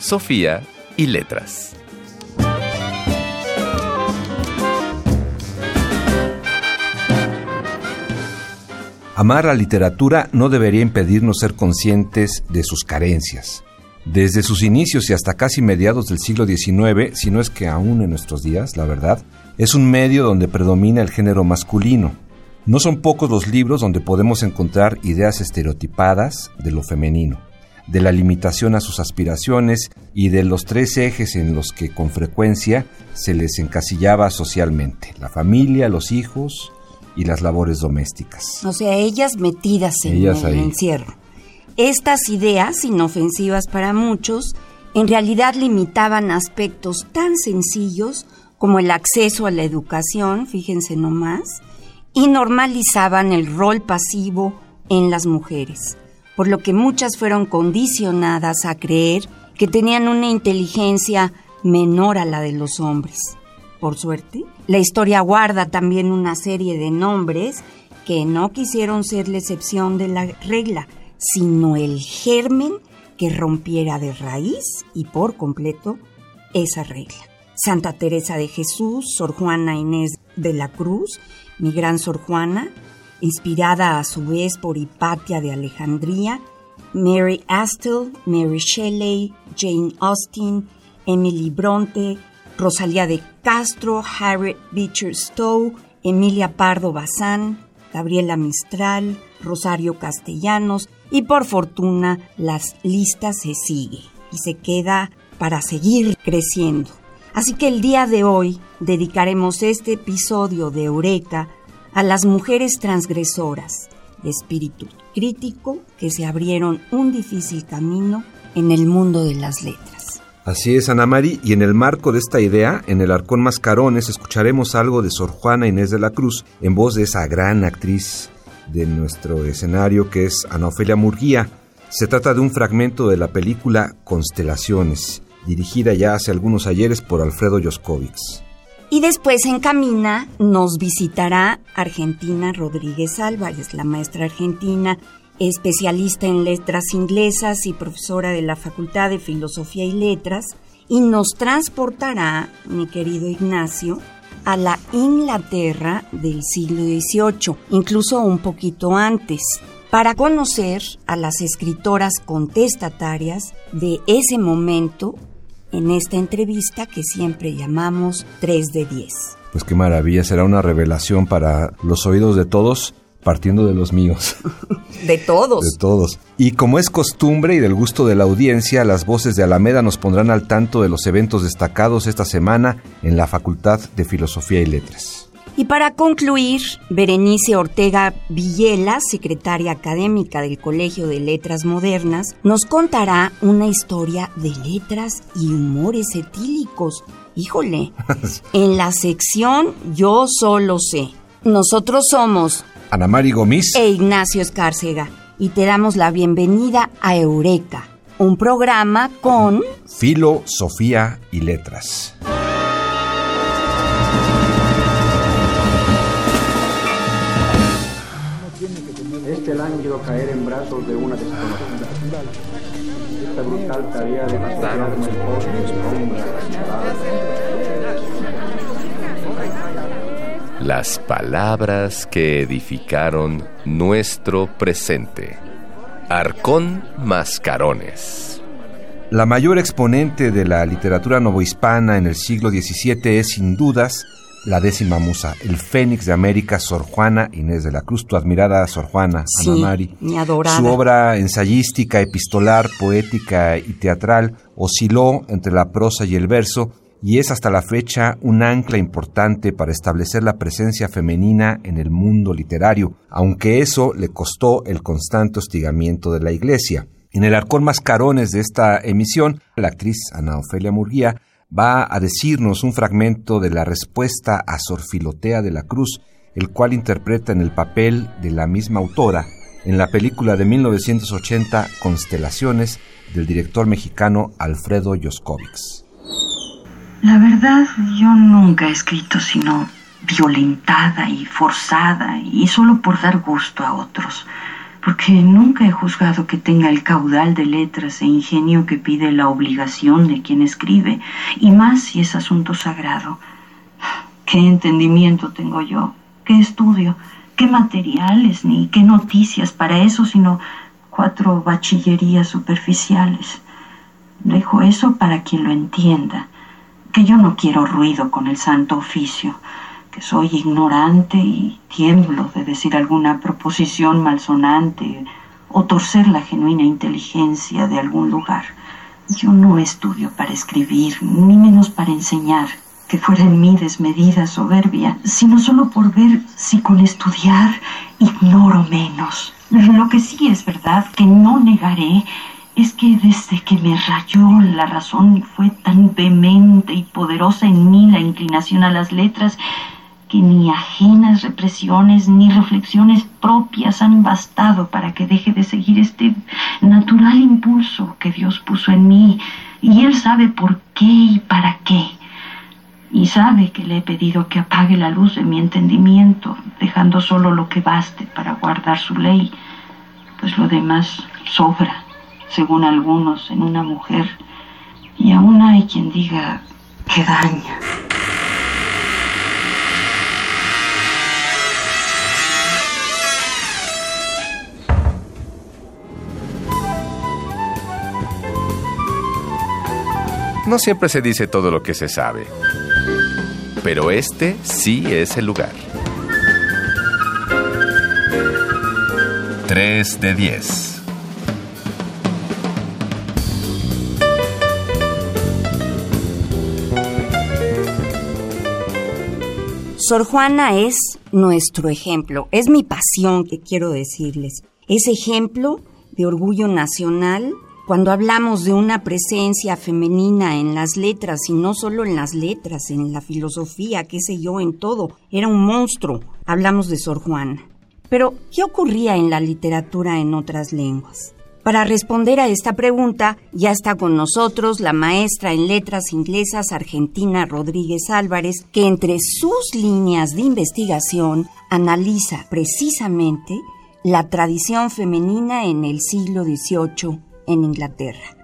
Sofía y letras. Amar la literatura no debería impedirnos ser conscientes de sus carencias. Desde sus inicios y hasta casi mediados del siglo XIX, si no es que aún en nuestros días, la verdad, es un medio donde predomina el género masculino. No son pocos los libros donde podemos encontrar ideas estereotipadas de lo femenino, de la limitación a sus aspiraciones y de los tres ejes en los que con frecuencia se les encasillaba socialmente, la familia, los hijos y las labores domésticas. O sea, ellas metidas en Ellas el ahí. encierro. Estas ideas, inofensivas para muchos, en realidad limitaban aspectos tan sencillos como el acceso a la educación, fíjense nomás, y normalizaban el rol pasivo en las mujeres, por lo que muchas fueron condicionadas a creer que tenían una inteligencia menor a la de los hombres. Por suerte, la historia guarda también una serie de nombres que no quisieron ser la excepción de la regla, sino el germen que rompiera de raíz y por completo esa regla. Santa Teresa de Jesús, Sor Juana Inés de la Cruz, mi gran Sor Juana, inspirada a su vez por Hipatia de Alejandría, Mary Astle, Mary Shelley, Jane Austen, Emily Bronte, Rosalía de Castro, Harriet Beecher Stowe, Emilia Pardo Bazán, Gabriela Mistral, Rosario Castellanos y por fortuna las listas se sigue y se queda para seguir creciendo. Así que el día de hoy dedicaremos este episodio de Eureka a las mujeres transgresoras de espíritu crítico que se abrieron un difícil camino en el mundo de las letras. Así es, Ana Mari, y en el marco de esta idea, en el Arcón Mascarones, escucharemos algo de Sor Juana Inés de la Cruz en voz de esa gran actriz de nuestro escenario que es Ana Ofelia Murguía. Se trata de un fragmento de la película Constelaciones, dirigida ya hace algunos ayeres por Alfredo Yoskovix. Y después en Camina nos visitará Argentina Rodríguez Álvarez, la maestra argentina, especialista en letras inglesas y profesora de la Facultad de Filosofía y Letras, y nos transportará, mi querido Ignacio, a la Inglaterra del siglo XVIII, incluso un poquito antes, para conocer a las escritoras contestatarias de ese momento en esta entrevista que siempre llamamos 3 de 10. Pues qué maravilla, será una revelación para los oídos de todos, partiendo de los míos. De todos. De todos. Y como es costumbre y del gusto de la audiencia, las voces de Alameda nos pondrán al tanto de los eventos destacados esta semana en la Facultad de Filosofía y Letras. Y para concluir, Berenice Ortega Villela, secretaria académica del Colegio de Letras Modernas, nos contará una historia de letras y humores etílicos. Híjole, en la sección Yo solo sé. Nosotros somos Ana Mari Gomis. e Ignacio Escárcega y te damos la bienvenida a Eureka, un programa con Filosofía y Letras. Lánguido caer en brazos de una desconocida. Esta brutal tarea de matar Las palabras que edificaron nuestro presente. Arcón Mascarones. La mayor exponente de la literatura novohispana en el siglo XVII es, sin dudas, la décima musa, el Fénix de América, Sor Juana Inés de la Cruz, tu admirada Sor Juana, Sí, Ana Mari. mi adorada. Su obra ensayística, epistolar, poética y teatral osciló entre la prosa y el verso y es hasta la fecha un ancla importante para establecer la presencia femenina en el mundo literario, aunque eso le costó el constante hostigamiento de la Iglesia. En el arcón mascarones de esta emisión, la actriz Ana Ofelia Murguía va a decirnos un fragmento de la respuesta a Sor Filotea de la Cruz, el cual interpreta en el papel de la misma autora en la película de 1980 Constelaciones del director mexicano Alfredo Yoscovics. La verdad, yo nunca he escrito sino violentada y forzada y solo por dar gusto a otros porque nunca he juzgado que tenga el caudal de letras e ingenio que pide la obligación de quien escribe, y más si es asunto sagrado. ¿Qué entendimiento tengo yo? ¿Qué estudio? ¿Qué materiales ni qué noticias para eso, sino cuatro bachillerías superficiales? Dejo eso para quien lo entienda, que yo no quiero ruido con el santo oficio que soy ignorante y tiemblo de decir alguna proposición malsonante o torcer la genuina inteligencia de algún lugar. Yo no estudio para escribir, ni menos para enseñar, que fuera en mí desmedida soberbia, sino solo por ver si con estudiar ignoro menos. Lo que sí es verdad, que no negaré, es que desde que me rayó la razón fue tan vehemente y poderosa en mí la inclinación a las letras, que ni ajenas represiones ni reflexiones propias han bastado para que deje de seguir este natural impulso que Dios puso en mí, y Él sabe por qué y para qué. Y sabe que le he pedido que apague la luz de mi entendimiento, dejando solo lo que baste para guardar su ley, pues lo demás sobra, según algunos, en una mujer, y aún hay quien diga que daña. No siempre se dice todo lo que se sabe, pero este sí es el lugar. 3 de 10. Sor Juana es nuestro ejemplo, es mi pasión que quiero decirles. Es ejemplo de orgullo nacional, cuando hablamos de una presencia femenina en las letras, y no solo en las letras, en la filosofía, qué sé yo, en todo, era un monstruo, hablamos de Sor Juana. Pero, ¿qué ocurría en la literatura en otras lenguas? Para responder a esta pregunta, ya está con nosotros la maestra en letras inglesas Argentina Rodríguez Álvarez, que entre sus líneas de investigación analiza precisamente la tradición femenina en el siglo XVIII en Inglaterra.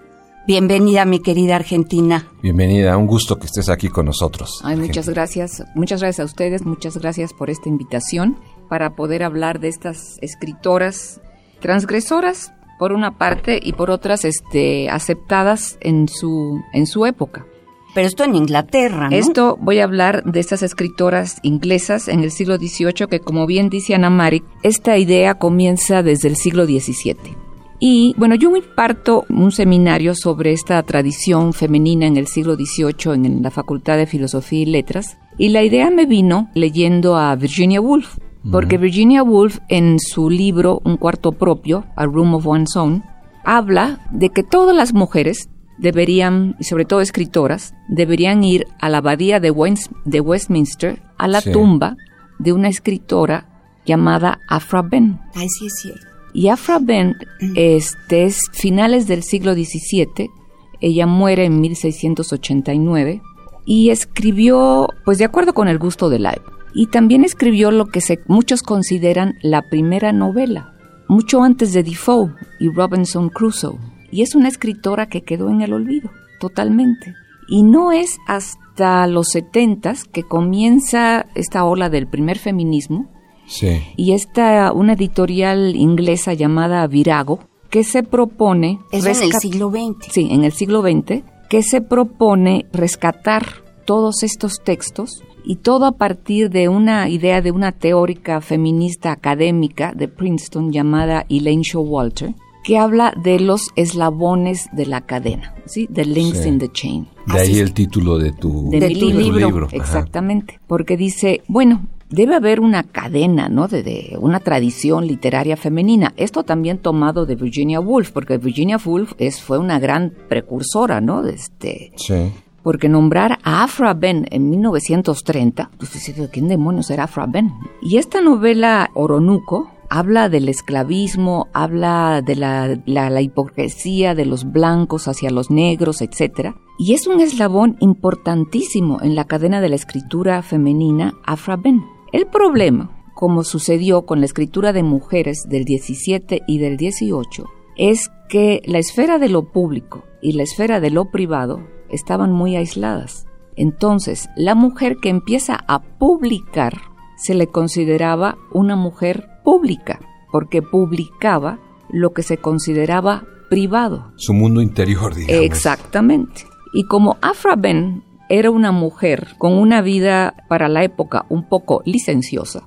Bienvenida, mi querida Argentina. Bienvenida, un gusto que estés aquí con nosotros. Ay, muchas gracias, muchas gracias a ustedes, muchas gracias por esta invitación para poder hablar de estas escritoras transgresoras por una parte y por otras este, aceptadas en su, en su época. Pero esto en Inglaterra, ¿no? Esto voy a hablar de estas escritoras inglesas en el siglo XVIII que, como bien dice Ana Mari, esta idea comienza desde el siglo XVII. Y bueno, yo imparto un seminario sobre esta tradición femenina en el siglo XVIII en la Facultad de Filosofía y Letras. Y la idea me vino leyendo a Virginia Woolf, porque Virginia Woolf en su libro Un cuarto propio, A Room of One's Own, habla de que todas las mujeres deberían, y sobre todo escritoras, deberían ir a la abadía de, de Westminster, a la Sí. tumba de una escritora llamada Afra Ben. Ay, sí es cierto. Y Afra Ben este, es finales del siglo XVII, ella muere en 1689 y escribió, pues de acuerdo con el gusto de la época. Y también escribió lo que se, muchos consideran la primera novela, mucho antes de Defoe y Robinson Crusoe. Y es una escritora que quedó en el olvido, totalmente. Y no es hasta los setentas que comienza esta ola del primer feminismo, Sí. y está una editorial inglesa llamada Virago que se propone Eso en el siglo XX. sí en el siglo XX que se propone rescatar todos estos textos y todo a partir de una idea de una teórica feminista académica de Princeton llamada Elaine Showalter que habla de los eslabones de la cadena, ¿sí? The links Sí. in the chain De ahí el título de tu, de, De mi tu libro. libro. Exactamente. Porque dice, bueno, debe haber una cadena, ¿no? De, de, una tradición literaria femenina. Esto también tomado de Virginia Woolf, porque Virginia Woolf es, fue una gran precursora, ¿no? De este, Sí. porque nombrar a Afra Ben en 1930, pues ¿quién demonios era Afra Ben? Y esta novela Oronuco habla del esclavismo, habla de la, la, la hipocresía de los blancos hacia los negros, etc. Y es un eslabón importantísimo en la cadena de la escritura femenina Afra Ben. El problema, como sucedió con la escritura de mujeres del 17 y del 18, es que la esfera de lo público y la esfera de lo privado estaban muy aisladas. Entonces, la mujer que empieza a publicar se le consideraba una mujer pública, porque publicaba lo que se consideraba privado. Su mundo interior, digamos. Exactamente. Y como Afra Ben era una mujer con una vida para la época un poco licenciosa,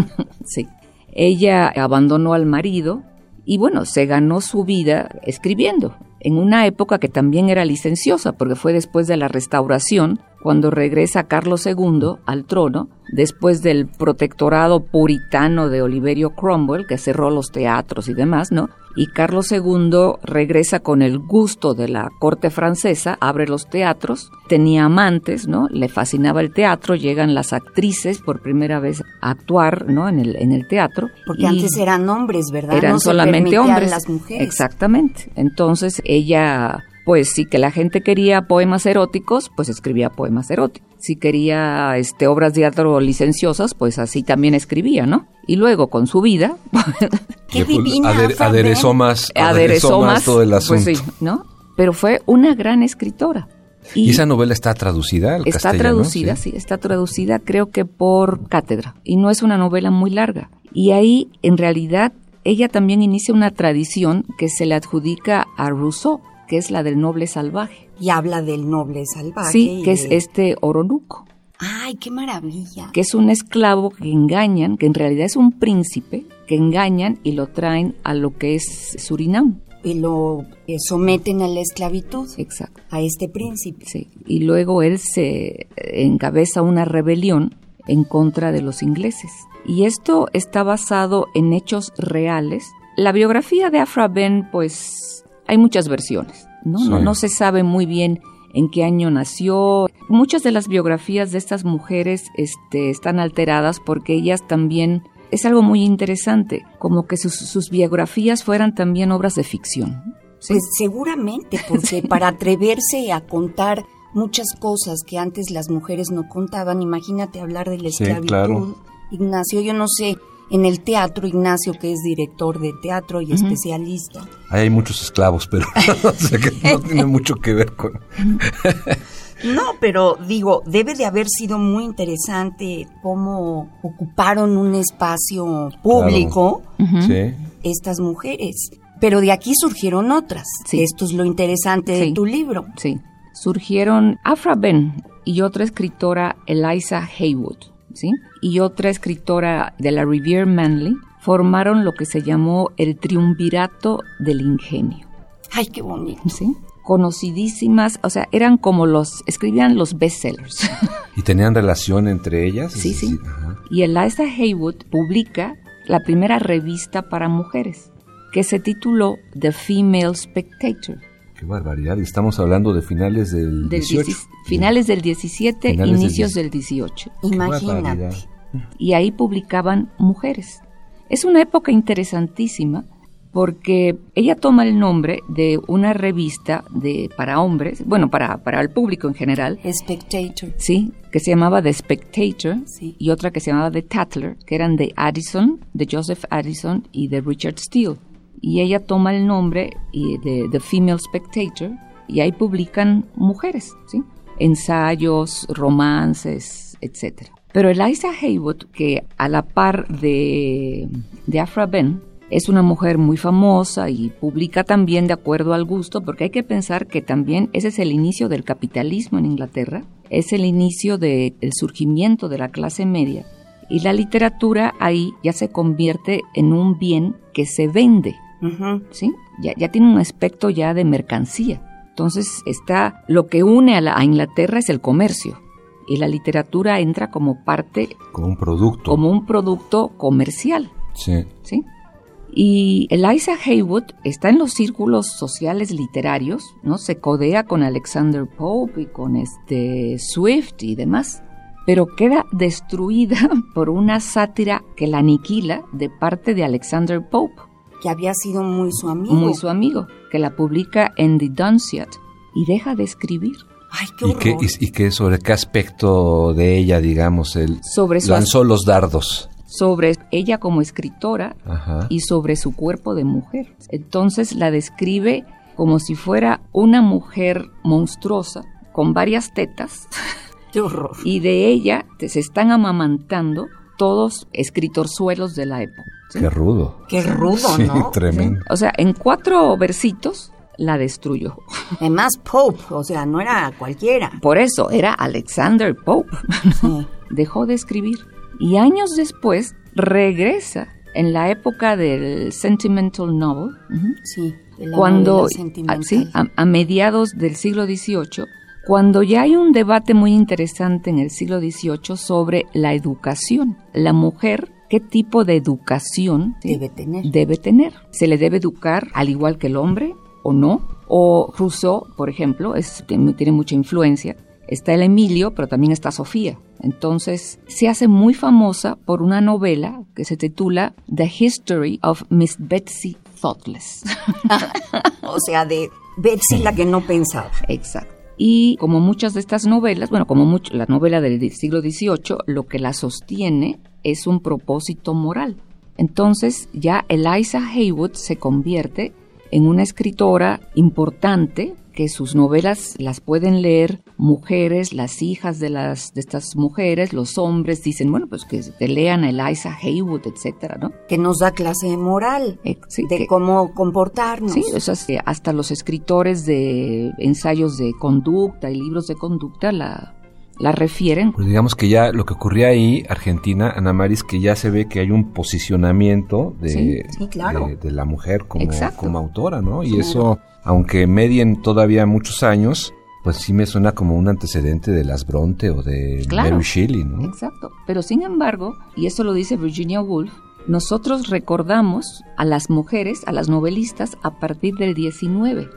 sí. Ella abandonó al marido y bueno, se ganó su vida escribiendo en una época que también era licenciosa, porque fue después de la restauración, cuando regresa Carlos II al trono, después del protectorado puritano de Oliverio Cromwell, que cerró los teatros y demás, ¿no? Y Carlos II regresa con el gusto de la corte francesa, abre los teatros, tenía amantes, ¿no? Le fascinaba el teatro, llegan las actrices por primera vez a actuar, ¿no? En el, en el teatro. Porque antes eran hombres, ¿verdad? Eran no solamente hombres. las mujeres. Exactamente. Entonces ella, pues sí que la gente quería poemas eróticos, pues escribía poemas eróticos. Si quería este, obras de teatro licenciosas, pues así también escribía, ¿no? Y luego con su vida, Qué pon- divina, ader- Afra aderezó más, aderezó más, todo el asunto. pues sí, ¿no? Pero fue una gran escritora. y, esa novela está traducida al Está castellano, traducida, sí. está traducida creo que por cátedra y no es una novela muy larga. Y ahí en realidad ella también inicia una tradición que se le adjudica a Rousseau, que es la del noble salvaje. Y habla del noble salvaje. Sí, que es de- este Oronuco, Ay, qué maravilla. que es un esclavo que engañan, que en realidad es un príncipe, que engañan y lo traen a lo que es Surinam. Y lo eh, someten a la esclavitud, Exacto. a este príncipe. Sí, y luego él se encabeza una rebelión en contra de los ingleses. Y esto está basado en hechos reales. La biografía de Afra Ben, pues hay muchas versiones, ¿no? No, Sí. no se sabe muy bien en qué año nació. Muchas de las biografías de estas mujeres este, están alteradas porque ellas también... Es algo muy interesante, como que sus, sus biografías fueran también obras de ficción. ¿sí? Pues seguramente, porque para atreverse a contar muchas cosas que antes las mujeres no contaban, imagínate hablar de la Sí, esclavitud. claro. Ignacio, yo no sé, en el teatro, Ignacio, que es director de teatro y especialista, Ahí hay muchos esclavos, pero o sea que no tiene mucho que ver con... No, pero digo, debe de haber sido muy interesante cómo ocuparon un espacio público. Sí. estas mujeres. Pero de aquí surgieron otras. Sí. Esto es lo interesante de tu libro. Sí. Surgieron Afra Ben y otra escritora, Eliza Haywood, ¿sí? Y otra escritora de la Riviere Manley formaron lo que se llamó el triunvirato del ingenio, Ay, qué bonito. ¿sí? Conocidísimas, o sea, eran como los, escribían los bestsellers. ¿Y tenían relación entre ellas? Sí, sí. y Eliza Haywood publica la primera revista para mujeres, que se tituló The Female Spectator. Qué barbaridad. Y estamos hablando de finales del, Del 18. 10 finales del 17, Finales del inicios 10. del 18. Qué Imagínate. Y ahí publicaban mujeres. Es una época interesantísima porque ella toma el nombre de una revista de, para hombres, bueno, para, para el público en general, Spectator. sí, que se llamaba The Spectator Sí. y otra que se llamaba The Tatler, que eran de Addison, de Joseph Addison y de Richard Steele. Y ella toma el nombre de The Female Spectator y ahí publican mujeres, ensayos, romances, etc. Pero Eliza Haywood, que a la par de, de Afra Ben, es una mujer muy famosa y publica también de acuerdo al gusto, porque hay que pensar que también ese es el inicio del capitalismo en Inglaterra, es el inicio del surgimiento de la clase media y la literatura ahí ya se convierte en un bien que se vende. ¿sí? Ya, ya tiene un aspecto ya de mercancía. Entonces está lo que une a, la, a Inglaterra es el comercio y la literatura entra como parte, Como un producto. como un producto comercial. Sí. ¿sí? Y Eliza Haywood está en los círculos sociales literarios, ¿no? Se codea con Alexander Pope y con este Swift y demás, pero queda destruida por una sátira que la aniquila de parte de Alexander Pope, Que había sido muy su amigo. muy su amigo, que la publica en The Dunciad y deja de escribir Ay, qué ¿Y qué, y, y qué sobre qué aspecto de ella, digamos, él sobre su lanzó los dardos? sobre ella como escritora Ajá. y sobre su cuerpo de mujer. Entonces la describe como si fuera una mujer monstruosa con varias tetas Qué horror. y de ella te- se están amamantando todos escritorzuelos de la época. ¿sí? Qué rudo. Qué rudo, Sí, ¿no? tremendo. O sea, en cuatro versitos la destruyó. Además, Pope, o sea, no era cualquiera. Por eso era Alexander Pope. Sí. Dejó de escribir y años después regresa en la época del sentimental novel. Sí, la cuando sí, a- a mediados del siglo XVIII, cuando ya hay un debate muy interesante en el siglo XVIII sobre la educación. La mujer, ¿qué tipo de educación Debe tener. debe tener? ¿Se le debe educar al igual que el hombre o no? O Rousseau, por ejemplo, es, tiene mucha influencia. Está el Emilio, pero también está Sofía. Entonces, se hace muy famosa por una novela que se titula The History of Miss Betsy Thoughtless. O sea, de Betsy la que no pensaba. Exacto. Y como muchas de estas novelas, bueno, como la novela del siglo XVIII, lo que la sostiene es un propósito moral. Entonces ya Eliza Haywood se convierte en una escritora importante que sus novelas las pueden leer mujeres, las hijas de las de estas mujeres, los hombres dicen, bueno, pues que, que lean a Eliza Haywood, etcétera, ¿no? Que nos da clase de moral, Eh, sí, de que- cómo comportarnos. Sí, o sea, sí, hasta los escritores de ensayos de conducta y libros de conducta la, la refieren. Pues digamos que ya lo que ocurría ahí, Argentina, Ana Maris, que ya se ve que hay un posicionamiento de, Sí, sí, claro. de, de la mujer como, Exacto. como autora, ¿no? Y Claro. eso, aunque medien todavía muchos años, pues sí me suena como un antecedente de las Bronte o de Claro. Mary Shelley, ¿no? Exacto. Pero sin embargo, y eso lo dice Virginia Woolf, nosotros recordamos a las mujeres, a las novelistas, a partir del 19.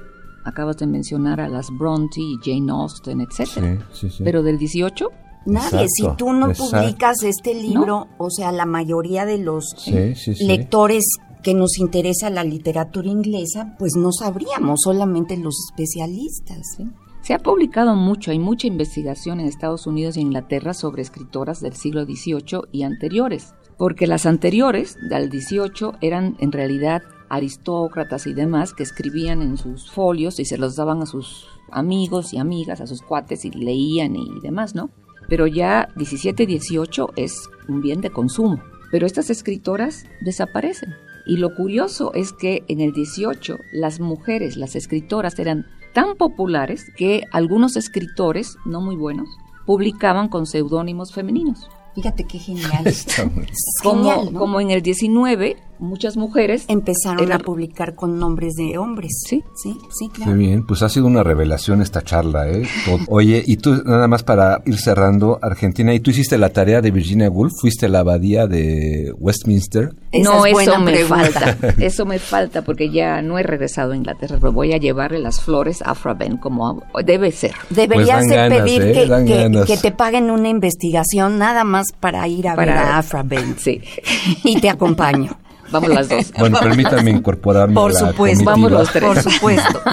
Acabas de mencionar a las Bronte y Jane Austen, etcétera. Sí, sí, sí. Pero del 18, Nadie, Exacto, si tú no exacto. publicas este libro, o sea, la mayoría de los Sí, sí, sí. lectores que nos interesa la literatura inglesa, pues no sabríamos, solamente los especialistas. ¿eh? Se ha publicado mucho, hay mucha investigación en Estados Unidos y Inglaterra sobre escritoras del siglo XVIII y anteriores, porque las anteriores, del XVIII, eran en realidad aristócratas y demás que escribían en sus folios y se los daban a sus amigos y amigas, a sus cuates y leían y demás, ¿no? Pero ya 17 y 18 es un bien de consumo, pero estas escritoras desaparecen. Y lo curioso es que en el 18 las mujeres, las escritoras eran tan populares que algunos escritores, no muy buenos, publicaban con seudónimos femeninos. Fíjate qué genial. Está muy- Es Como, genial, ¿no? como en el 19, muchas mujeres Empezaron Era- a publicar con nombres de hombres. Sí. sí, sí, claro. bien, pues ha sido una revelación esta charla, ¿eh? Oye, y tú, nada más para ir cerrando, Argentina, ¿y tú hiciste la tarea de Virginia Woolf? ¿Fuiste a la abadía de Westminster? Esa no, es eso me pregunta. falta. Eso me falta porque ya no he regresado a Inglaterra, pero voy a llevarle las flores a Fraben como debe ser. Deberías Pues de dan ganas, pedir ¿eh? que, te paguen una investigación nada más para ir a ver a Afra Ben. Sí. Y te acompaño. Vamos las dos. Bueno, permítame incorporarme Por a la supuesto. comitiva. Vamos los tres. Por supuesto.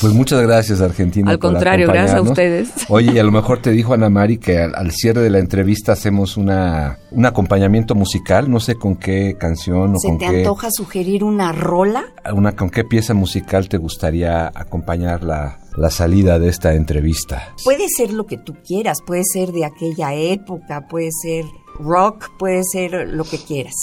Pues muchas gracias, Argentina. Al por contrario, gracias a ustedes. Oye, y a lo mejor te dijo Ana Mari que al, al cierre de la entrevista hacemos una un acompañamiento musical, no sé con qué canción o ¿Se con te qué antoja sugerir una rola? una con qué pieza musical te gustaría acompañar la, la salida de esta entrevista. Puede ser lo que tú quieras, puede ser de aquella época, puede ser rock, puede ser lo que quieras.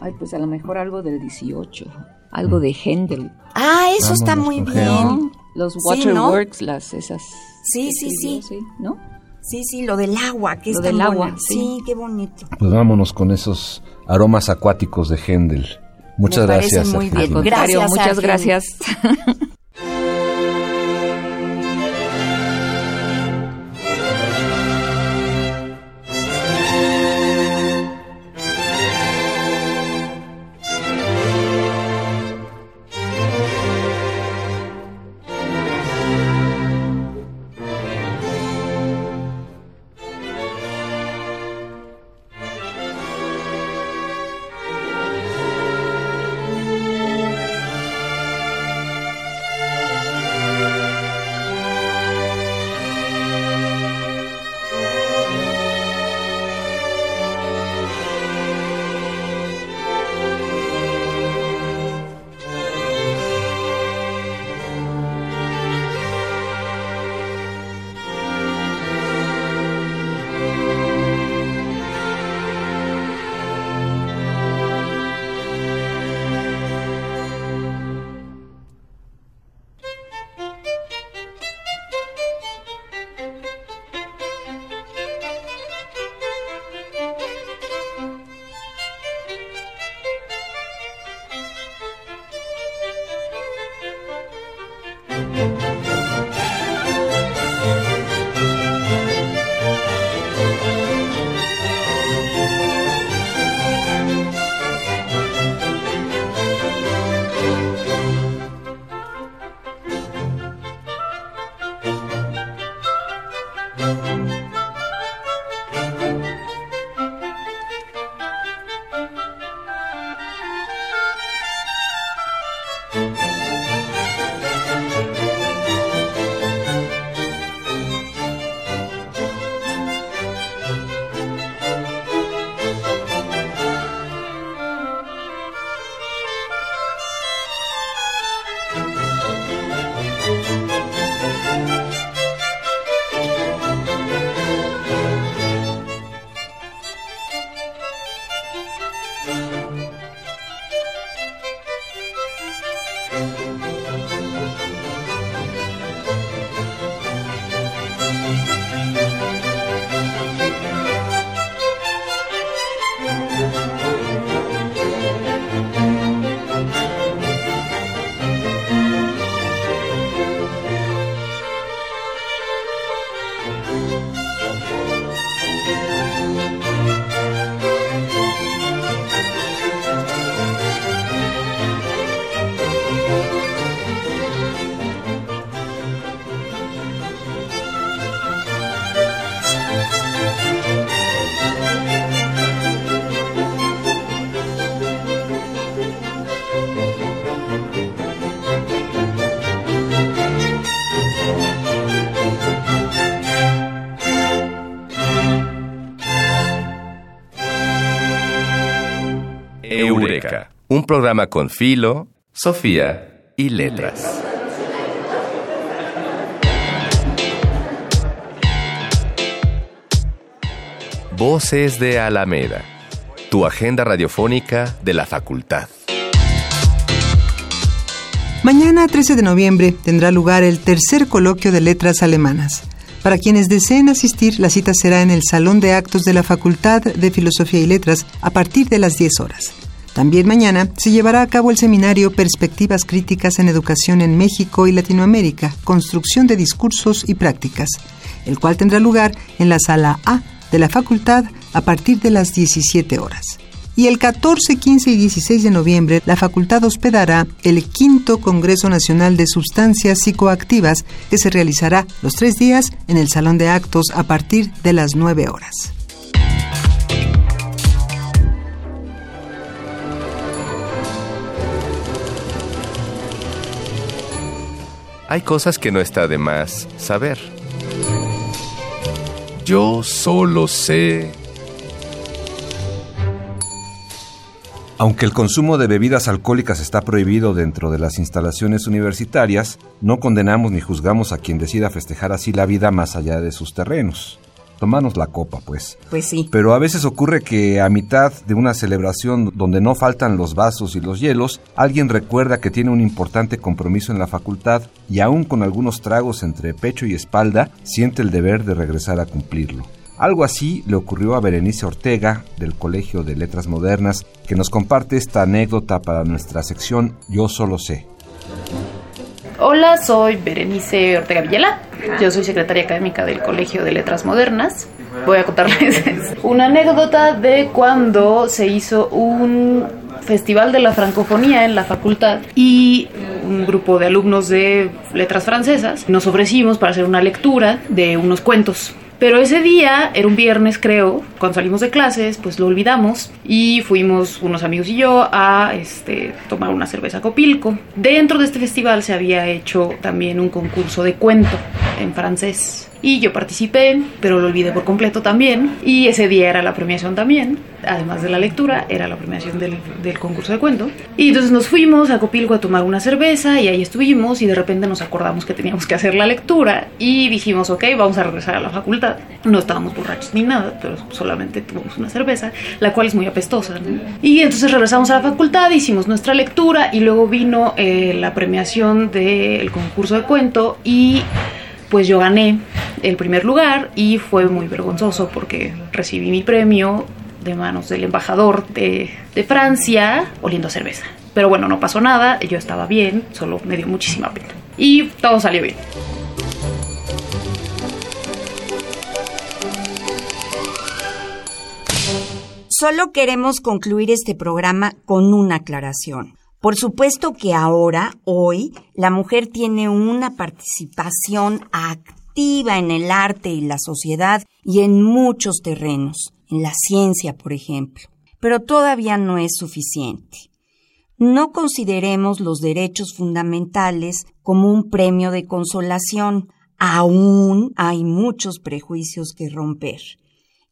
Ay, pues a lo mejor algo del 18, algo de Händel. Ah, eso está muy bien. ¿no? Los Sí, ¿no? waterworks, las esas. Sí, sí, sí. escribió, ¿No? Sí, sí, lo del agua, que es del agua, sí. Sí, qué bonito. Pues vámonos con esos aromas acuáticos de Händel. Muchas Me gracias. muy bien. Gracias, muchas gracias. Música un programa con Filo, Sofía y Letras. Voces de Alameda, tu agenda radiofónica de la facultad. Mañana, 13 de noviembre, tendrá lugar el tercer coloquio de letras alemanas. Para quienes deseen asistir, la cita será en el Salón de Actos de la Facultad de Filosofía y Letras a partir de las 10 horas. También mañana se llevará a cabo el seminario Perspectivas Críticas en Educación en México y Latinoamérica, Construcción de Discursos y Prácticas, el cual tendrá lugar en la sala A de la facultad a partir de las 17 horas. Y el 14, 15 y 16 de noviembre, la facultad hospedará el quinto Congreso Nacional de Sustancias Psicoactivas, que se realizará los tres días en el Salón de Actos a partir de las 9 horas. Hay cosas que no está de más saber. Yo solo sé... Aunque el consumo de bebidas alcohólicas está prohibido dentro de las instalaciones universitarias, no condenamos ni juzgamos a quien decida festejar así la vida más allá de sus terrenos tomarnos la copa, pues. Pues sí. Pero a veces ocurre que a mitad de una celebración donde no faltan los vasos y los hielos, alguien recuerda que tiene un importante compromiso en la facultad y aún con algunos tragos entre pecho y espalda, siente el deber de regresar a cumplirlo. Algo así le ocurrió a Berenice Ortega del Colegio de Letras Modernas, que nos comparte esta anécdota para nuestra sección Yo solo sé. Hola, soy Berenice Ortega Villela. Yo soy secretaria académica del Colegio de Letras Modernas. Voy a contarles una anécdota de cuando se hizo un festival de la francofonía en la facultad y un grupo de alumnos de letras francesas nos ofrecimos para hacer una lectura de unos cuentos pero ese día, era un viernes creo, cuando salimos de clases, pues lo olvidamos y fuimos unos amigos y yo a este, tomar una cerveza Copilco. Dentro de este festival se había hecho también un concurso de cuento en francés y yo participé, pero lo olvidé por completo también. Y ese día era la premiación también, además de la lectura, era la premiación del, del, concurso de cuento. Y entonces nos fuimos a Copilco a tomar una cerveza y ahí estuvimos y de repente nos acordamos que teníamos que hacer la lectura y dijimos, ok, vamos a regresar a la facultad. No estábamos borrachos ni nada, pero solamente tomamos una cerveza, la cual es muy apestosa. Y entonces regresamos a la facultad, hicimos nuestra lectura y luego vino eh, la premiación del concurso de cuento y pues yo gané el primer lugar y fue muy vergonzoso porque recibí mi premio de manos del embajador de, Francia oliendo cerveza. Pero bueno, no pasó nada, yo estaba bien, solo me dio muchísima pena. y todo salió bien. Solo queremos concluir este programa con una aclaración. Por supuesto que ahora, hoy, la mujer tiene una participación activa en el arte y la sociedad y en muchos terrenos, en la ciencia, por ejemplo. Pero todavía no es suficiente. No consideremos los derechos fundamentales como un premio de consolación. Aún hay muchos prejuicios que romper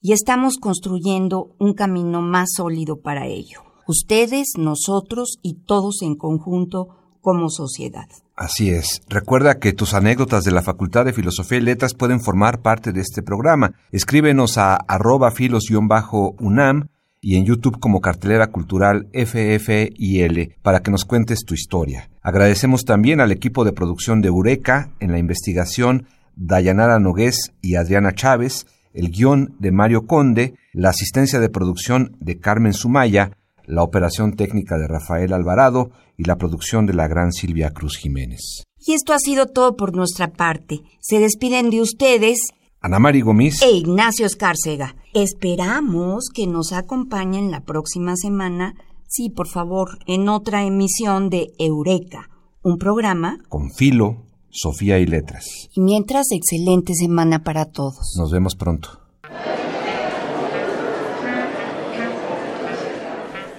y estamos construyendo un camino más sólido para ello. Ustedes, nosotros y todos en conjunto como sociedad. Así es. Recuerda que tus anécdotas de la Facultad de Filosofía y Letras pueden formar parte de este programa. Escríbenos a arroba filos-unam y en YouTube como cartelera cultural FFIL para que nos cuentes tu historia. Agradecemos también al equipo de producción de Eureka en la investigación Dayanara Nogués y Adriana Chávez, el guion de Mario Conde, la asistencia de producción de Carmen Sumaya, la operación técnica de Rafael Alvarado y la producción de la gran Silvia Cruz Jiménez. Y esto ha sido todo por nuestra parte. Se despiden de ustedes Ana Mari Gomis e Ignacio Escárcega. Esperamos que nos acompañen la próxima semana, sí, por favor, en otra emisión de Eureka, un programa con filo Sofía y Letras. Y mientras, excelente semana para todos. Nos vemos pronto.